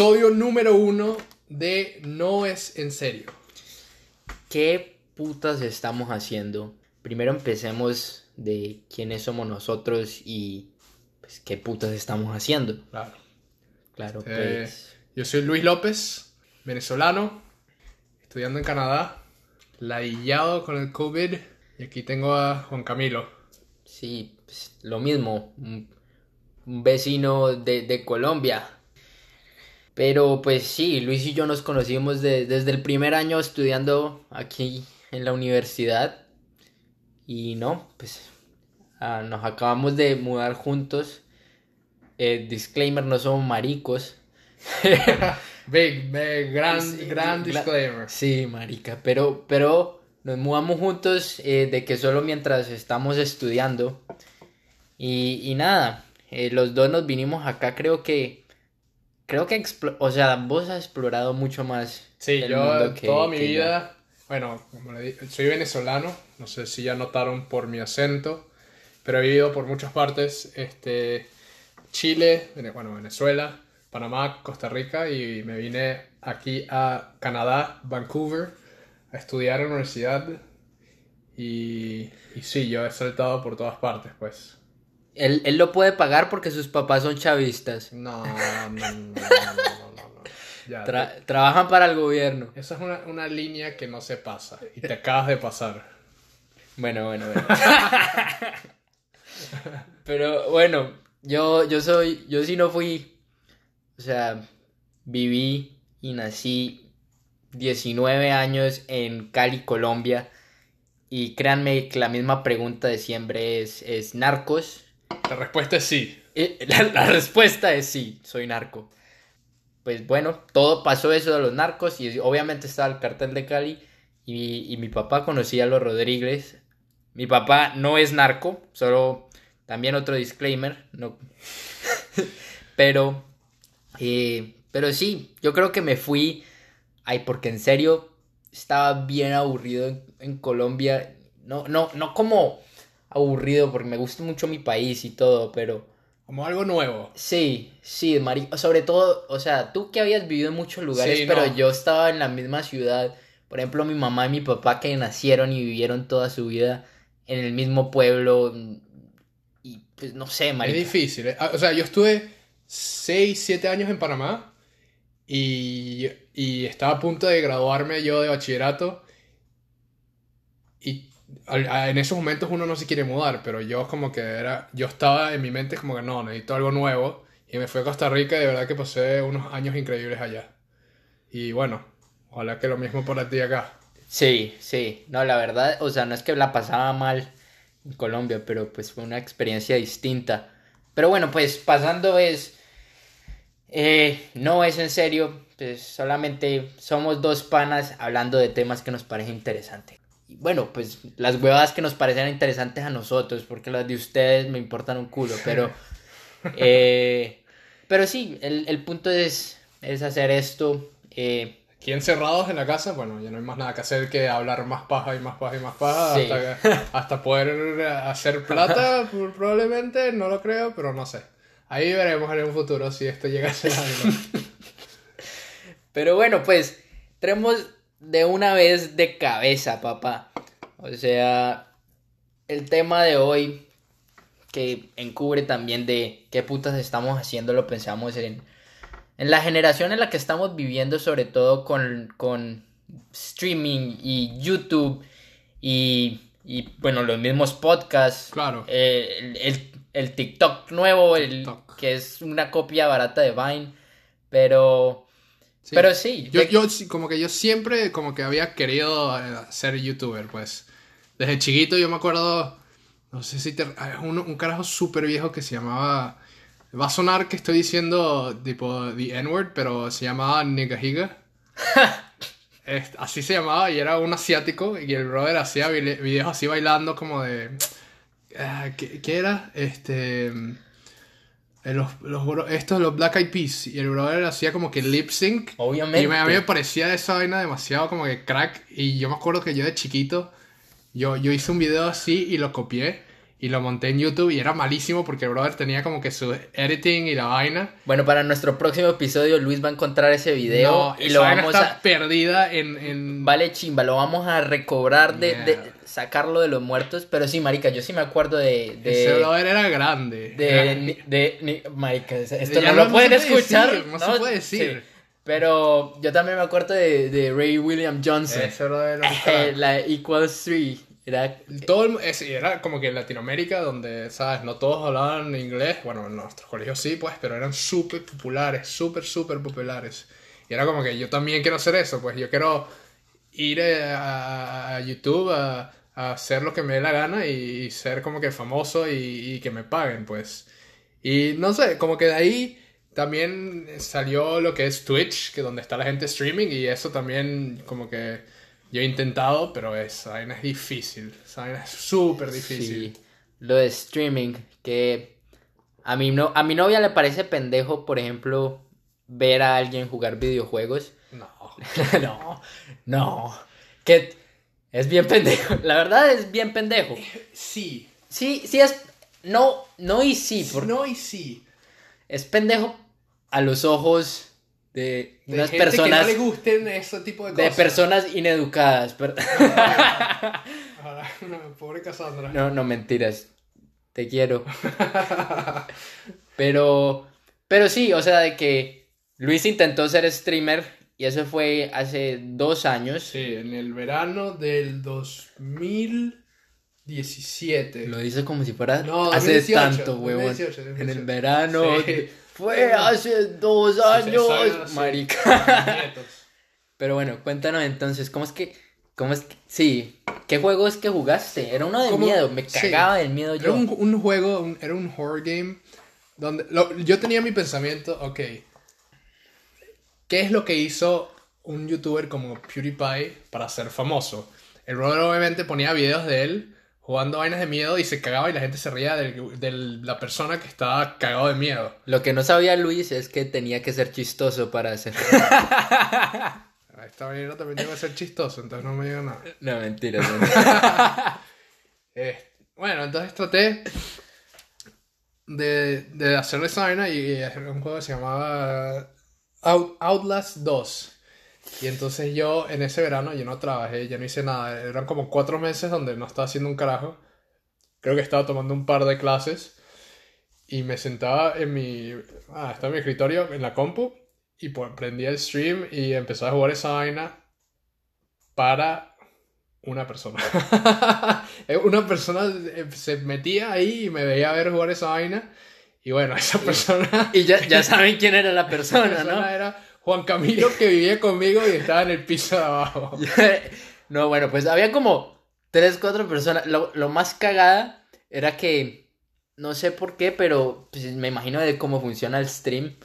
episodio número uno de No es en serio. ¿Qué putas estamos haciendo? Primero empecemos de quiénes somos nosotros y pues qué putas estamos haciendo. Claro. Claro, Eh, pues. yo soy Luis López, venezolano, estudiando en Canadá, ladillado con el COVID. Y aquí tengo a Juan Camilo. Sí, pues, lo mismo. Un, un vecino de, de Colombia. Pero pues sí, Luis y yo nos conocimos de- desde el primer año estudiando aquí en la universidad. Y no, pues ah, nos acabamos de mudar juntos. Eh, disclaimer, no somos maricos. Big, big, gran, Sí, gran disclaimer. Sí, marica, pero, pero nos mudamos juntos eh, de que solo mientras estamos estudiando. Y, y nada, eh, los dos nos vinimos acá, creo que, creo que, o sea, vos has explorado mucho más Sí, el yo mundo que- toda mi que yo. vida, bueno, como le di- soy venezolano, no sé si ya notaron por mi acento, pero he vivido por muchas partes, este, Chile, bueno, Venezuela, Panamá, Costa Rica y me vine aquí a Canadá, Vancouver, a estudiar en la universidad y, y sí, yo he saltado por todas partes, pues. Él, él lo puede pagar porque sus papás son chavistas. No, no, no, no. Ya, Tra- trabajan para el gobierno. esa es una, una línea que no se pasa y te acabas de pasar. Bueno, bueno, bueno. Pero bueno, yo, yo soy, yo sí no fui, o sea, viví y nací 19 años en Cali, Colombia. Y créanme que la misma pregunta de siempre es, ¿es narcos? La respuesta es sí. Eh, La, la respuesta es sí, soy narco. Pues bueno, todo pasó eso de los narcos y obviamente estaba el cartel de Cali y, mi papá conocía a los Rodríguez. Mi papá no es narco, solo también otro disclaimer, pero, eh, pero sí, yo creo que me fui, ay, porque en serio estaba bien aburrido en, en Colombia, no, no, no como aburrido porque me gusta mucho mi país y todo, pero Como algo nuevo. Sí, sí, Mari, sobre todo, o sea, tú que habías vivido en muchos lugares, Sí, pero no. yo estaba en la misma ciudad. Por ejemplo, mi mamá y mi papá que nacieron y vivieron toda su vida en el mismo pueblo. Y pues no sé, Es difícil. ¿eh? Ah, O sea, yo estuve 6, 7 años en Panamá y, y estaba a punto de graduarme yo de bachillerato. En esos momentos uno no se quiere mudar, pero yo como que era, yo estaba en mi mente como que no, necesito algo nuevo. Y me fui a Costa Rica de verdad que pasé unos años increíbles allá. Y bueno, ojalá que lo mismo por ti acá. Sí, sí. No, la verdad, o sea, no es que la pasaba mal en Colombia, pero pues fue una experiencia distinta. Pero bueno, pues pasando es... eh, no es en serio, pues solamente somos dos panas hablando de temas que nos parecen interesantes. Bueno, pues las huevadas que nos parecen interesantes a nosotros, porque las de ustedes me importan un culo, pero... eh, pero sí, el, el punto es, es hacer esto. eh, Aquí encerrados en la casa, bueno, ya no hay más nada que hacer que hablar más paja y más paja y más paja Sí. hasta, hasta poder hacer plata, probablemente, no lo creo, pero no sé. Ahí veremos en un futuro si esto llega a ser algo. Pero bueno, pues tenemos de una vez de cabeza, papá. O sea, el tema de hoy que encubre también de qué putas estamos haciendo, lo pensamos en, en la generación en la que estamos viviendo, sobre todo con, con streaming y YouTube y, y, bueno, los mismos podcasts. Claro. Eh, el, el- el TikTok nuevo, el, que es una copia barata de Vine. Pero... Sí. Pero sí, Yo, yo como que yo siempre como que había querido eh, ser youtuber, pues. Desde chiquito yo me acuerdo, no sé si te... hay Un, un carajo súper viejo que se llamaba... Va a sonar que estoy diciendo tipo the N-word, pero se llamaba Nigahiga. Es- así se llamaba y era un asiático y el brother hacía videos así bailando como de... ah, ¿qué, qué era? Este... eh, Los, los, bro- estos, los Black Eyed Peas. Y el brother hacía como que lip sync. Obviamente. Y me- a mí me parecía esa vaina demasiado como que crack. Y yo me acuerdo que yo de chiquito, yo, yo hice un video así y lo copié. Y lo monté en YouTube y era malísimo porque el brother tenía como que su editing y la vaina. Bueno, para nuestro próximo episodio Luis va a encontrar ese video No, y esa lo vaina vamos está a... perdida en... en... Vale, chimba, lo vamos a recobrar de, de sacarlo de los muertos. Pero sí, marica, yo sí me acuerdo de... Ese de, brother era grande. de, Era- ni- de, ni- marica, esto no, no- lo no pueden escuchar. decir, no se puede decir. Sí. Pero yo también me acuerdo de, de Ray William Johnson. Ese brother era Eh, la Equals 3. Era... Todo el- es- era como que en Latinoamérica donde, ¿sabes? No todos hablaban inglés. Bueno, en nuestros colegios sí, pues, pero eran súper populares, súper, súper populares. Y era como que yo también quiero hacer eso, pues yo quiero ir eh, a, a YouTube a, a hacer lo que me dé la gana y, y ser como que famoso y, y que me paguen, pues. Y no sé, como que de ahí también salió lo que es Twitch, que donde está la gente streaming y eso también como que yo he intentado, pero esa vaina es difícil, esa vaina es súper difícil. Sí, lo de streaming, que a mi, no, a mi novia le parece pendejo, por ejemplo, ver a alguien jugar videojuegos. No. no, no, que es bien pendejo, la verdad es bien pendejo. Sí. Sí, sí es, no, no y sí, porque No y sí. es pendejo a los ojos de De unas gente personas, que no le gusten ese tipo de de cosas. personas ineducadas. pero- no, pobre Cassandra. No, no, mentiras. Te quiero. Pero, pero sí, o sea, de que Luis intentó ser streamer y eso fue hace dos años. Sí, en el verano del 2017. Lo dice como si fuera No, hace 2018, tanto, huevón. 2018, En 2018. el verano. Sí. Fue hace dos años, sí, marica. Pero bueno, cuéntanos entonces, ¿cómo es que, cómo es que, sí, qué juego es que jugaste? Era uno de ¿Cómo? miedo, me Sí. cagaba del miedo Era yo. un, un juego, un- era un horror game donde lo- yo tenía mi pensamiento, ok, ¿qué es lo que hizo un youtuber como PewDiePie para ser famoso? El brother obviamente ponía videos de él jugando vainas de miedo y se cagaba y la gente se reía de la persona que estaba cagado de miedo. Lo que no sabía Luis es que tenía que ser chistoso para hacer. A esta manera también tengo que ser chistoso, entonces no me diga nada. no, mentira. Eh, bueno, entonces traté de, de hacer esa vaina y hacer un juego que se llamaba Out- Outlast 2. Y entonces yo en ese verano yo no trabajé, ya no hice nada. Eran como cuatro meses donde no estaba haciendo un carajo. Creo que estaba tomando un par de clases. Y me sentaba en mi... Ah, estaba en mi escritorio, en la compu. Y pues prendía el stream y empezaba a jugar esa vaina para una persona. Eh, una persona eh, se metía ahí y me veía ver jugar esa vaina. Y bueno, esa persona, y ya, ya saben quién era la esa persona, persona ¿no? era Juan Camilo que vivía conmigo y estaba en el piso de abajo. no, bueno, pues había como tres, cuatro personas. Lo, lo más cagada era que, no sé por qué, pero pues, me imagino de cómo funciona el stream.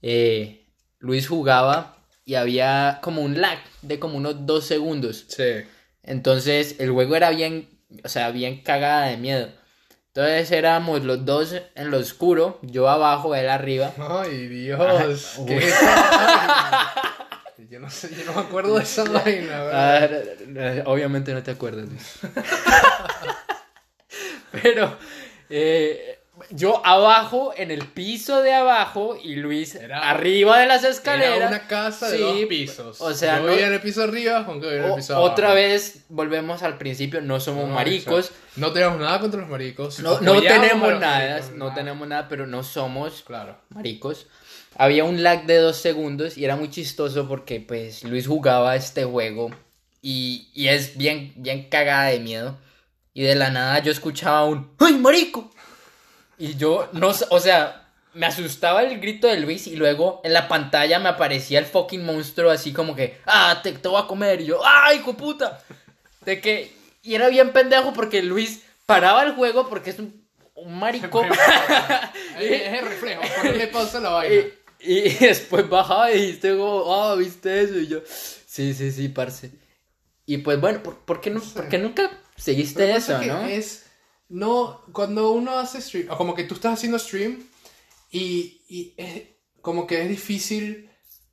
eh, Luis jugaba y había como un lag de como unos dos segundos. Sí. Entonces el juego era bien, o sea, bien cagada de miedo. Entonces éramos los dos en lo oscuro, yo abajo, él arriba. Ay, Dios. ¿qué? Yo no sé, yo no me acuerdo de esa vaina, Ah, ¿verdad? obviamente no te acuerdas. Pero eh, yo abajo, en el piso de abajo, y Luis Era- arriba de las escaleras. Era una casa de Sí, dos pisos. O sea, yo no- vivía en el piso arriba, Juan Camilo en el piso abajo. otra vez volvemos al principio, no somos No, maricos. No tenemos nada contra los maricos. No, no tenemos nada, maricos, no tenemos nada, pero no somos Claro. maricos. Había un lag de dos segundos y era muy chistoso porque pues Luis jugaba este juego y, y es bien, bien cagada de miedo. Y de la nada yo escuchaba un ¡Ay, marico! Y yo no o sea, me asustaba el grito de Luis y luego en la pantalla me aparecía el fucking monstruo así como que ¡Ah, te, te voy a comer! Y yo ¡Ay, hijo de puta! De que, y era bien pendejo porque Luis paraba el juego porque es un, un marico. es, el reflejo, ponerle pausa la vaina. Y, y después bajaba y dijiste ah, ¿viste eso? Y yo, sí, sí, sí, parce. Y pues bueno, ¿por, por qué, no, sé. por qué nunca seguiste Pero eso, no? Es, no, cuando uno hace stream, o como que tú estás haciendo stream y, y es como que es difícil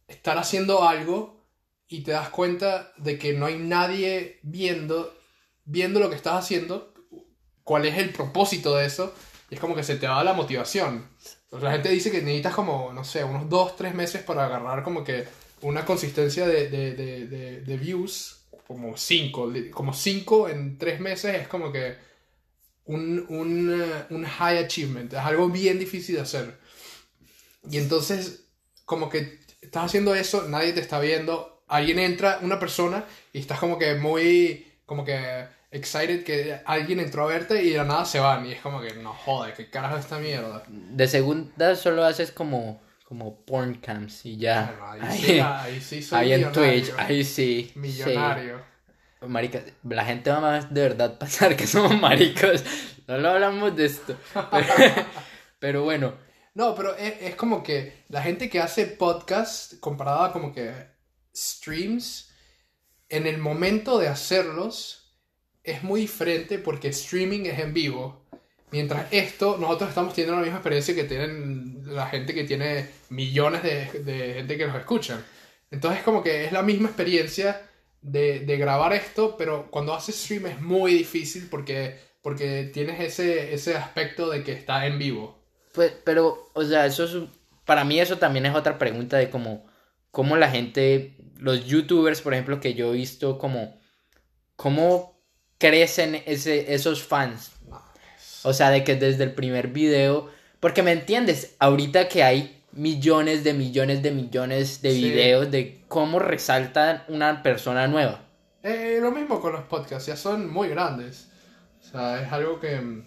estar haciendo algo y te das cuenta de que no hay nadie viendo, viendo lo que estás haciendo cuál es el propósito de eso, y es como que se te va la motivación. La gente dice que necesitas como, no sé, unos 2, 3 meses para agarrar como que una consistencia de, de, de, de, views, como 5, como 5 en 3 meses es como que un, un, un high achievement, es algo bien difícil de hacer. Y entonces, como que estás haciendo eso, nadie te está viendo, alguien entra, una persona, y estás como que muy, como que excited que alguien entró a verte y de la nada se van. Y es como que, no joder, ¿qué carajo es esta mierda? De segunda solo haces como, como porn cams y ya. Bueno, ahí, sí, ahí sí soy Ahí en. Twitch, ahí sí. Millonario. sí. Marica, la gente va a de verdad pensar que somos maricos. No lo hablamos de esto. Pero, bueno, No, pero es, es como que la gente que hace podcast comparada como que streams, en el momento de hacerlos es muy diferente porque streaming es en vivo. Mientras esto, nosotros estamos teniendo la misma experiencia que tienen la gente que tiene millones de, de gente que nos escuchan. Entonces como que es la misma experiencia de, de grabar esto, pero cuando haces stream es muy difícil porque, porque tienes ese, ese aspecto de que está en vivo. Pues, pero, o sea, eso es, para mí eso también es otra pregunta de cómo, cómo la gente, los youtubers, por ejemplo, que yo he visto como, cómo crecen ese, esos fans. O sea, de que desde el primer video, porque me entiendes, ahorita que hay millones de millones de millones de Sí. videos de cómo resaltan una persona nueva. Eh, lo mismo con los podcasts, ya son muy grandes. O sea, es algo que mm,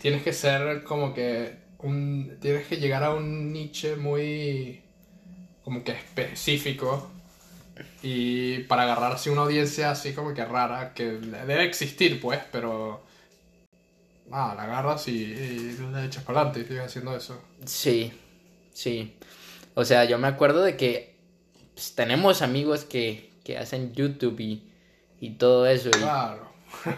tienes que ser como que un tienes que llegar a un nicho muy como que específico y para agarrar así una audiencia así como que rara que debe existir pues, pero ah, la agarras y, y le echas para adelante y sigues haciendo eso. Sí, sí. O sea, yo me acuerdo de que pues, tenemos amigos que, que hacen YouTube y, y todo eso. Y Claro.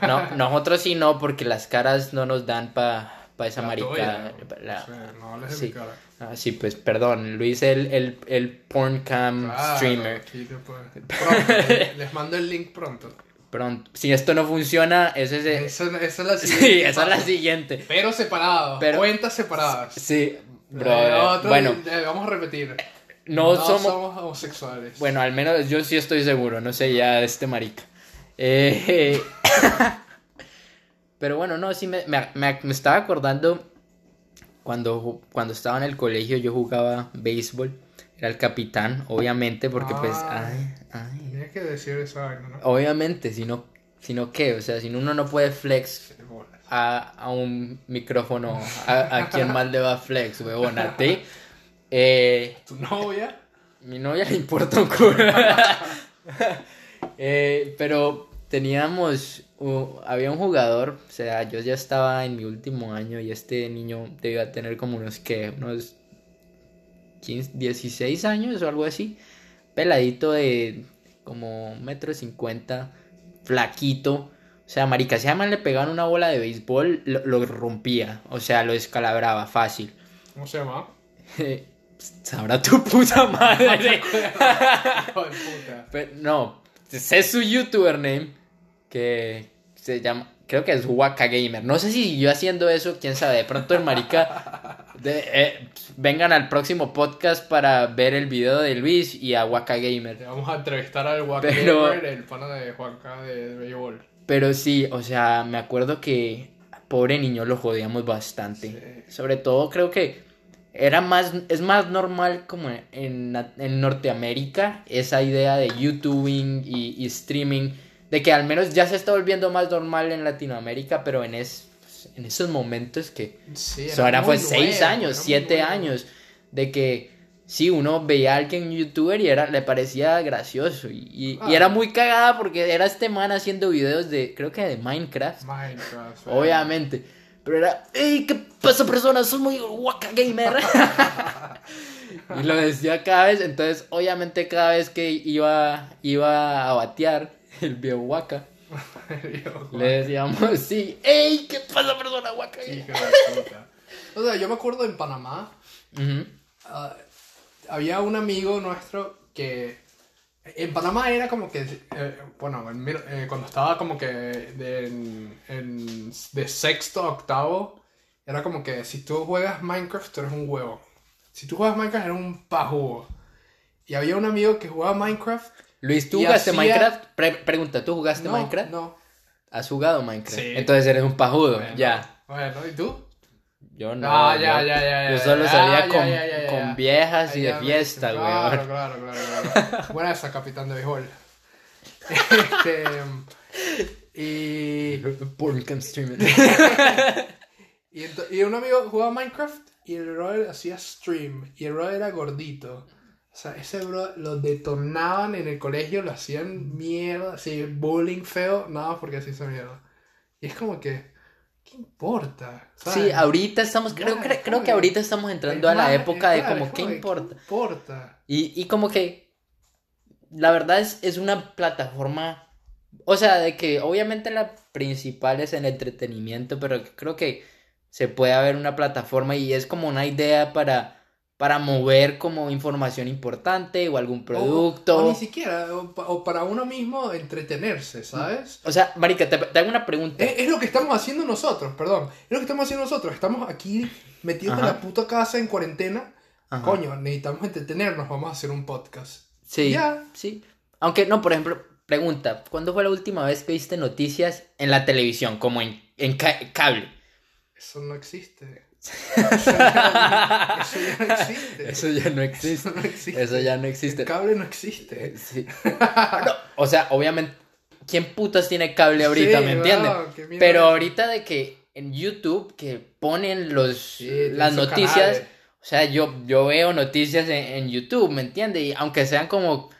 no, nosotros sí no, porque las caras no nos dan para pa esa La marica. tuya, la- Sí, no hables de sí. mi cara. Ah, sí, pues perdón, Luis el, el, el porn cam Claro, streamer. te puedes- Pronto, les mando el link pronto. Pronto. Si esto no funciona, ese es el- Esa, esa es la siguiente. Sí, esa es la siguiente. Pero separados, Pero- cuentas separadas. Sí, bro. Eh, bueno, eh, vamos a repetir. no, somos... homosexuales. Bueno, al menos yo sí estoy seguro, no sé ya este marica. Eh, pero bueno, no, sí me, me- me- me estaba acordando cuando, cuando estaba en el colegio yo jugaba béisbol. Era el capitán, obviamente, porque pues... Ah. Ay, ay. Tienes que decir vaina, ¿no? Obviamente, si no, si no qué, o sea, si uno no puede flex a, a un micrófono, a, a quién más le va flex, huevón, a ti. Eh, ¿Tu novia? mi novia le importa un culo. Eh, pero teníamos, había un jugador, o sea, yo ya estaba en mi último año y este niño debía tener como unos que, unos 15, 16 años o algo así. Peladito de como metro cincuenta, flaquito. O sea, marica, si además le pegaban una bola de béisbol, lo, lo rompía. O sea, lo descalabraba fácil. ¿Cómo se llama? Sabrá tu puta madre. Pero, no, sé su youtuber name que se llama, creo que es Waka Gamer. No sé si yo haciendo eso, quién sabe, de pronto el marica de- eh, vengan al próximo podcast para ver el video de Luis y a Waka Gamer. Vamos a entrevistar al Pero- Gamer, el pana de Juanca de, béisbol. Pero sí, o sea, me acuerdo que pobre niño lo jodíamos bastante. Sobre todo creo que era más, es más normal como en, en Norteamérica esa idea de YouTubing y, y streaming, de que al menos ya se está volviendo más normal en Latinoamérica, pero en, es, en esos momentos que Sí, era muy fue seis nuevo, años, era siete nuevo. años, de que sí, uno veía a alguien youtuber y era, le parecía gracioso y, y- y Ah. era muy cagada porque era este man haciendo videos de, creo que de Minecraft, Minecraft. eh. obviamente, pero era, ¡Ey, qué pasa persona! Soy muy waka gamer. y lo decía cada vez, entonces obviamente cada vez que iba, iba a batear el viejo waka, le decíamos, sí, ¡Ey, qué pasa persona de puta. O sea, yo me acuerdo en Panamá, ah, había un amigo nuestro que En Panamá era como que, eh, bueno, en eh, cuando estaba como que de, en- en- de sexto a octavo, era como que si tú juegas Minecraft, tú eres un huevo. Si tú juegas Minecraft, eres un pajugo. Y había un amigo que jugaba Minecraft. Luis, ¿tú Y jugaste hacía- Minecraft? Pre- pregunta, ¿tú jugaste No, Minecraft? No. ¿Has jugado Minecraft? Sí. Entonces eres un pajudo, Bueno, ya. Bueno, ¿y tú? Yo no. Ah, ya, yo, ya, ya, yo solo salía con, viejas y de fiesta, claro, weón. Claro, claro, claro. Buena esa, capitán de béisbol. Este, y, Porn streaming. y, y un amigo jugaba Minecraft y el brother hacía stream. Y el brother era gordito. O sea, ese bro lo detonaban en el colegio, lo hacían mierda, así, bullying feo, nada porque así hizo mierda. Y es como que, ¿qué importa? ¿Sabes? Sí, ahorita estamos, creo, creo, creo que ahorita estamos entrando Es a la más, época es de claro, como, ¿qué importa? ¿Qué importa? Y, y como que la verdad es, es una plataforma, o sea, de que obviamente la principal es el entretenimiento, pero creo que se puede haber una plataforma y es como una idea para, para mover como información importante o algún producto. O, o ni siquiera, o, pa- o para uno mismo entretenerse, ¿sabes? O sea, Marica, te, te hago una pregunta. Es, es lo que estamos haciendo nosotros, perdón. Es lo que estamos haciendo nosotros. Estamos aquí metidos en la puta casa en cuarentena. Ajá. Coño, necesitamos entretenernos, vamos a hacer un podcast. Sí, Ya. sí. Aunque no, por ejemplo, pregunta, ¿cuándo fue la última vez que viste noticias en la televisión, como en, en ca- cable? Eso no existe. Eso ya, eso ya no existe. Eso ya no existe. Eso no existe. Eso ya no El existe. cable no existe. Sí. No, o sea, obviamente, ¿quién putas tiene cable ahorita, Sí, me entiendes? Pero ahorita de que en YouTube que ponen los Sí, las noticias, canales. o sea, yo, yo veo noticias en, en YouTube, ¿me entiendes? Y aunque sean como,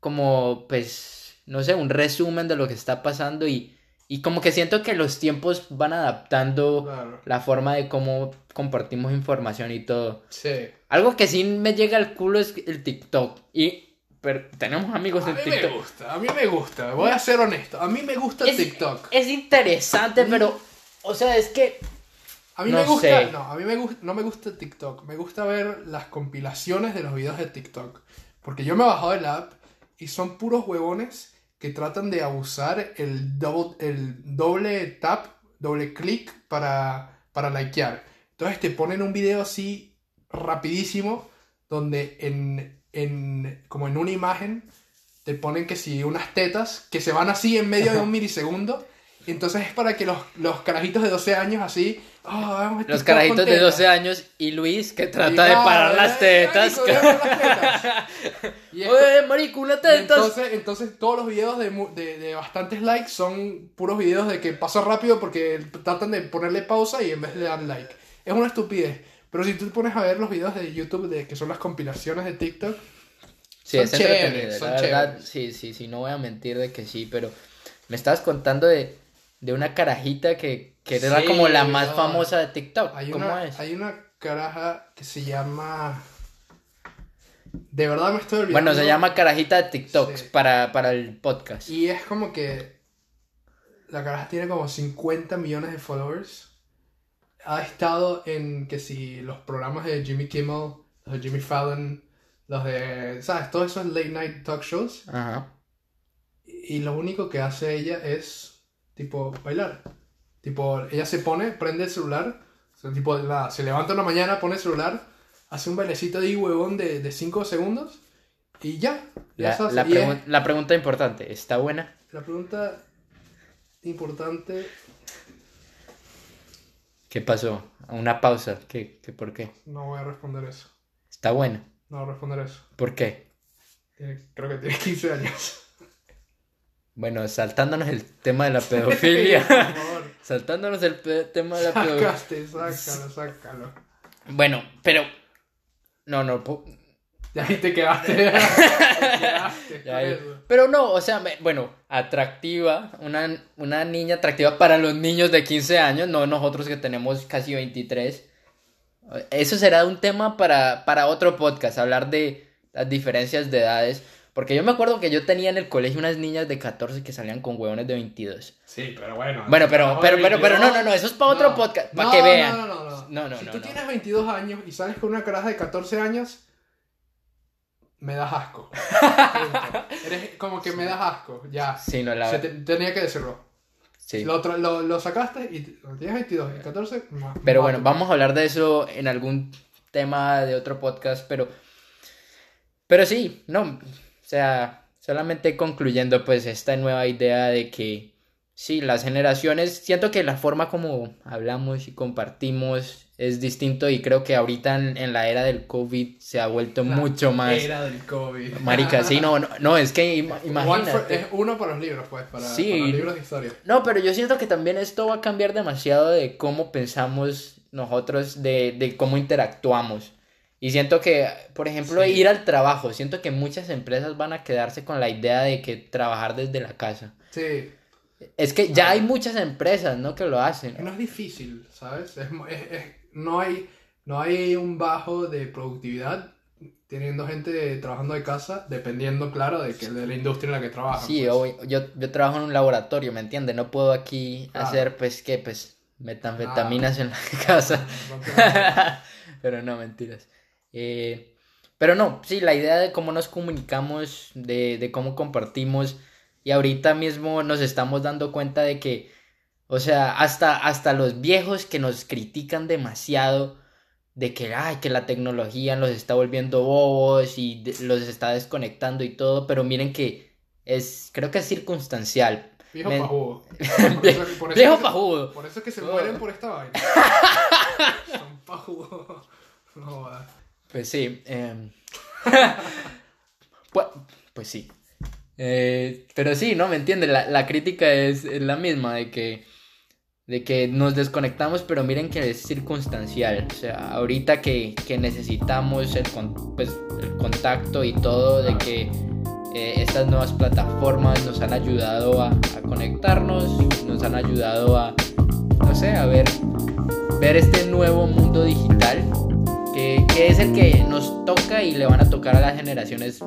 como, pues, no sé, un resumen de lo que está pasando y, y como que siento que los tiempos van adaptando Claro. la forma de cómo compartimos información y todo. Sí. Algo que sí me llega al culo es el TikTok. Y pero tenemos amigos A en mí TikTok. me gusta, a mí me gusta. Voy a ser honesto. A mí me gusta Es- TikTok. Es interesante, pero. O sea, es que. A mí No me gusta, sé. no, a mí me gusta, no me gusta TikTok, me gusta ver las compilaciones de los videos de TikTok, porque yo me he bajado el app y son puros huevones que tratan de abusar el double, el doble tap, doble clic para, para likear. Entonces te ponen un video así rapidísimo donde en, en como en una imagen te ponen que si unas tetas que se van así en medio de un milisegundo. Y entonces es para que los, los carajitos de 12 años así... "Ah, vamos Los carajitos de tetas". 12 años y Luis que Y trata de claro, parar las eh, tetas. las tetas. Y Oye, marico, una teta. entonces, entonces todos los videos de, mu- de, de bastantes likes son puros videos de que pasa rápido porque tratan de ponerle pausa y en vez de dar like. Es una estupidez. Pero si tú te pones a ver los videos de YouTube de que son las compilaciones de TikTok, Sí, son es chéveres, entretenido. son La verdad, chéveres. sí, sí, sí, no voy a mentir de que sí, pero me estabas contando de, de una carajita que, que era Sí, como la más no. famosa de TikTok. Hay ¿Cómo una, es? hay una caraja que se llama. De verdad me estoy olvidando. Bueno, se llama carajita de TikTok Sí. para, para el podcast. Y es como que. La caraja tiene como 50 millones de followers. Ha estado en que si los programas de Jimmy Kimmel, los de Jimmy Fallon, los de. ¿Sabes? Todos esos late night talk shows. Ajá. Y lo único que hace ella es. Tipo, bailar. Tipo, ella se pone, prende el celular. o sea, tipo, nada, se levanta una mañana, pone el celular, hace un bailecito de huevón de 5 segundos. Y ya. ya La, es- la pregunta importante, ¿está buena? la pregunta importante, ¿Qué pasó? Una pausa. ¿Qué, qué, ¿Por qué? no voy a responder eso. ¿Está buena? No voy a responder eso. ¿Por qué? Tiene- creo que tiene 15 años. Bueno, saltándonos el tema de la pedofilia. Por favor. saltándonos el tema de la pedofilia. Sácalo, sácalo. Bueno, pero... No, no. Ya ahí te quedaste. te eso. Pero no, o sea, me- bueno, atractiva. Una, una niña atractiva para los niños de 15 años, no nosotros que tenemos casi 23. Eso será un tema para, para otro podcast, hablar de las diferencias de edades. Porque yo me acuerdo que yo tenía en el colegio unas niñas de 14 que salían con huevones de 22. Sí, pero bueno. Bueno, pero, pero, pero, pero, no, 22, no, no, eso es para otro no. podcast, para No, que vean. No, no, no. no. No, no, si no, tú no. tienes 22 años y sales con una caraja de 14 años, me das asco. Eres como que me das asco, ya. Sí, no, la tenía que decirlo. sí. Lo, lo, lo sacaste y tienes 22 y 14. ma- Pero bueno, vamos a hablar de eso en algún tema de otro podcast, pero... Pero sí, no, o sea, solamente concluyendo pues esta nueva idea de que sí, las generaciones, siento que la forma como hablamos y compartimos es distinto y creo que ahorita en, en la era del COVID se ha vuelto La mucho más... Era del COVID. Marica, sí, no, no, no, es que ima- One for- imagínate. es uno para los libros, pues, para, Sí. para los libros de historia. No, pero yo siento que también esto va a cambiar demasiado de cómo pensamos nosotros, de, de cómo interactuamos. Y siento que, por ejemplo, Sí. ir al trabajo, siento que muchas empresas van a quedarse con la idea de que trabajar desde la casa. Sí. Es que ya hay muchas empresas, ¿no? Que lo hacen. No es difícil, ¿sabes? Es, es- es- no, hay, no hay un bajo de productividad teniendo gente trabajando de casa, dependiendo, claro, de, que, de la industria en la que trabajan. Sí, pues. yo, yo, yo trabajo en un laboratorio, ¿me entiendes? No puedo aquí Claro. hacer, pues, ¿qué? Pues, metanfetaminas en la casa. No te- pero no, mentiras. Eh, pero no, sí, la idea de cómo nos comunicamos, de, de cómo compartimos, y ahorita mismo nos estamos dando cuenta de que, o sea, hasta, hasta los viejos que nos critican demasiado, de que, ay, que la tecnología los está volviendo bobos y los está desconectando y todo, pero miren que es, creo que es circunstancial. Viejo Men- pajudo. Por eso- por eso Viejo pajudo. Por eso es que se Oh. mueren por esta vaina. Son pajudos. No jodas. Pues sí. em, pues, pues sí. Eh, pero sí, ¿no? ¿Me entiendes? La, la crítica es, es la misma, de que, de que nos desconectamos, pero miren que es circunstancial. O sea, ahorita que, que necesitamos el, con- pues, el contacto y todo, de que eh, estas nuevas plataformas nos han ayudado a, a conectarnos, nos han ayudado a, no sé, a ver, ver este nuevo mundo digital que, es el que nos toca y le van a tocar a las generaciones